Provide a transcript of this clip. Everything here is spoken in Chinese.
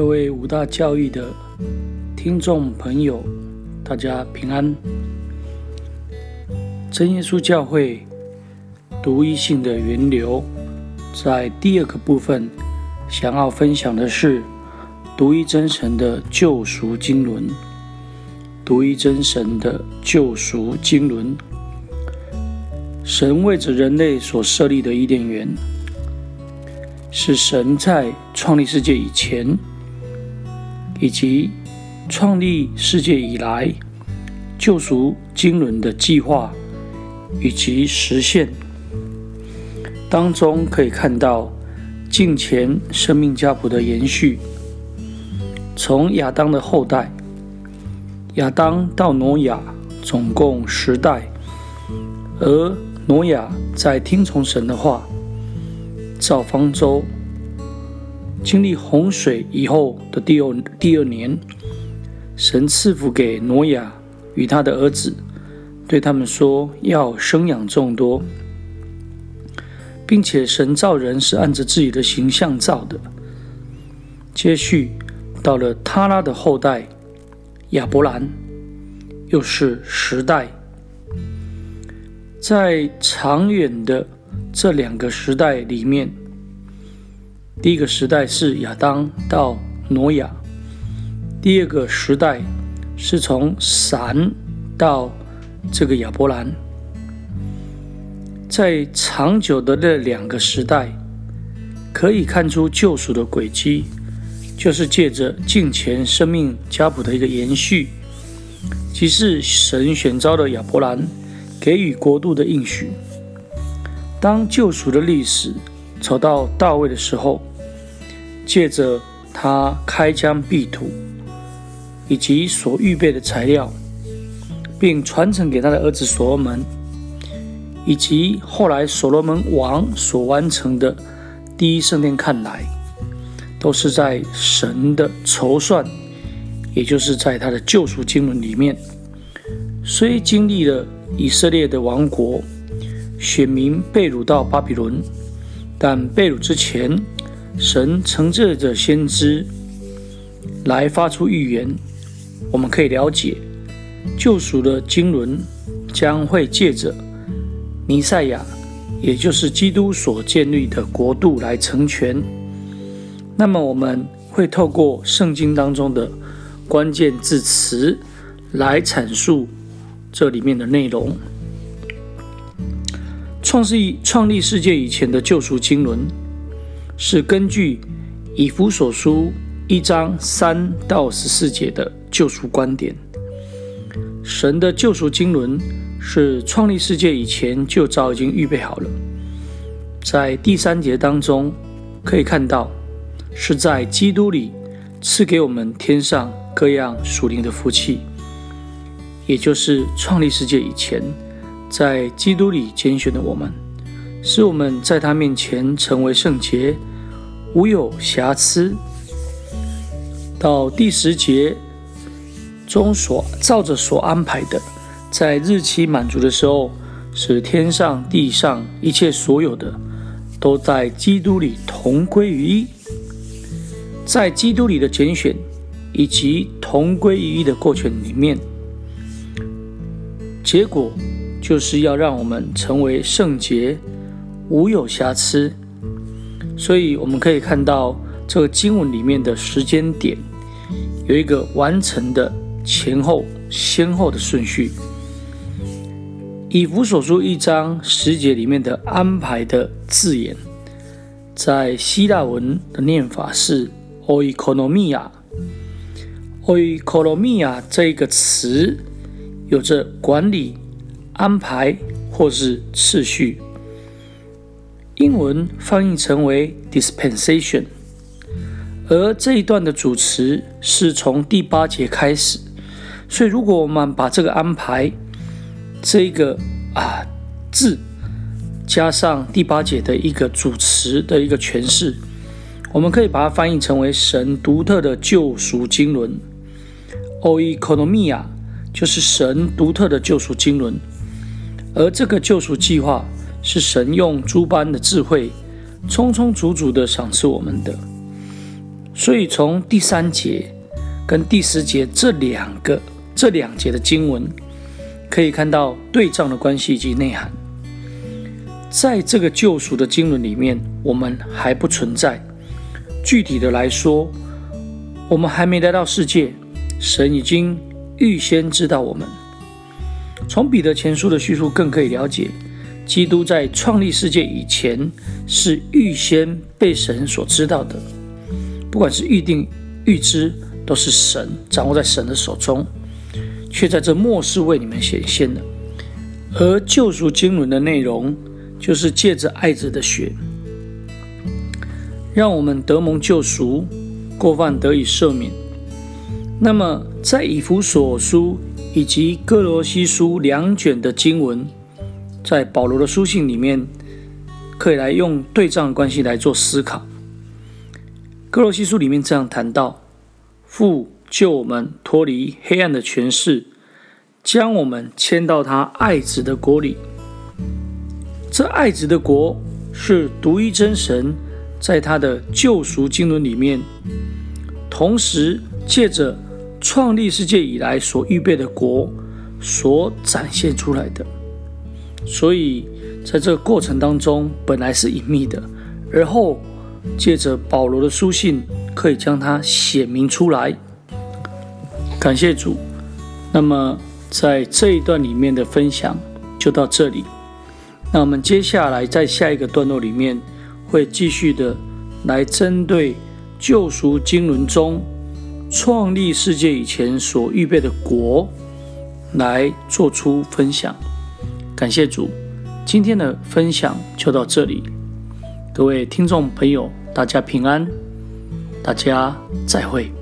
各位五大教育的听众朋友，大家平安。真耶稣教会独一性的源流，在第二个部分想要分享的是独一真神的救赎经纶。独一真神的救赎经纶，神为着人类所设立的伊甸园，是神在创立世界以前。以及创立世界以来救赎经纶的计划以及实现当中，可以看到近前生命家谱的延续，从亚当的后代亚当到挪亚，总共十代，而挪亚在听从神的话造方舟。经历洪水以后的第二第二年，神赐福给挪亚与他的儿子，对他们说要生养众多，并且神造人是按着自己的形象造的。接续到了他拉的后代亚伯兰，又是十代，在长远的这两个时代里面。第一个时代是亚当到挪亚，第二个时代是从闪到这个亚伯兰。在长久的这两个时代，可以看出救赎的轨迹，就是借着近前生命家谱的一个延续，即是神选召的亚伯兰给予国度的应许。当救赎的历史走到大卫的时候。借着他开疆辟土，以及所预备的材料，并传承给他的儿子所罗门，以及后来所罗门王所完成的第一圣殿，看来都是在神的筹算，也就是在他的救赎经纶里面。虽经历了以色列的王国，选民被掳到巴比伦，但被掳之前。神乘借着先知来发出预言，我们可以了解救赎的经纶将会借着弥赛亚，也就是基督所建立的国度来成全。那么，我们会透过圣经当中的关键字词来阐述这里面的内容。创世创立世界以前的救赎经纶。是根据以弗所书一章三到十四节的救赎观点。神的救赎经纶是创立世界以前就早已经预备好了。在第三节当中可以看到，是在基督里赐给我们天上各样属灵的福气，也就是创立世界以前，在基督里拣选的我们，使我们在他面前成为圣洁。无有瑕疵。到第十节中所照着所安排的，在日期满足的时候，使天上地上一切所有的，都在基督里同归于一。在基督里的拣选以及同归于一的过程里面，结果就是要让我们成为圣洁，无有瑕疵。所以我们可以看到这个经文里面的时间点有一个完成的前后先后的顺序。以弗所书一章十节里面的安排的字眼，在希腊文的念法是 “oikonomia”。oikonomia 这一个词有着管理、安排或是次序。英文翻译成为 dispensation，而这一段的主词是从第八节开始，所以如果我们把这个安排这个啊字加上第八节的一个主词的一个诠释，我们可以把它翻译成为神独特的救赎经纶，oikonomia 就是神独特的救赎经纶，而这个救赎计划。是神用诸般的智慧，充充足足的赏赐我们的。所以从第三节跟第十节这两个这两节的经文，可以看到对仗的关系以及内涵。在这个救赎的经纶里面，我们还不存在。具体的来说，我们还没来到世界，神已经预先知道我们。从彼得前书的叙述更可以了解，基督在创立世界以前是预先被神所知道的。不管是预定、预知，都是神掌握在神的手中，却在这末世为你们显现的。而救赎经纶的内容。就是借着爱子的血，让我们得蒙救赎，过犯得以赦免。那么，在以弗所书以及哥罗西书两卷的经文，在保罗的书信里面，可以来用对仗关系来做思考。哥罗西书里面这样谈到：父救我们脱离黑暗的权势，将我们迁到他爱子的国里。这爱子的国是独一真神在他的救赎经纶里面，同时借着创立世界以来所预备的国所展现出来的。所以在这个过程当中，本来是隐秘的，而后借着保罗的书信，可以将它显明出来。感谢主。那么在这一段里面的分享就到这里。那我们接下来在下一个段落里面，会继续的来针对救赎经纶中创立世界以前所预备的国来做出分享。感谢主，今天的分享就到这里。各位听众朋友，大家平安，大家再会。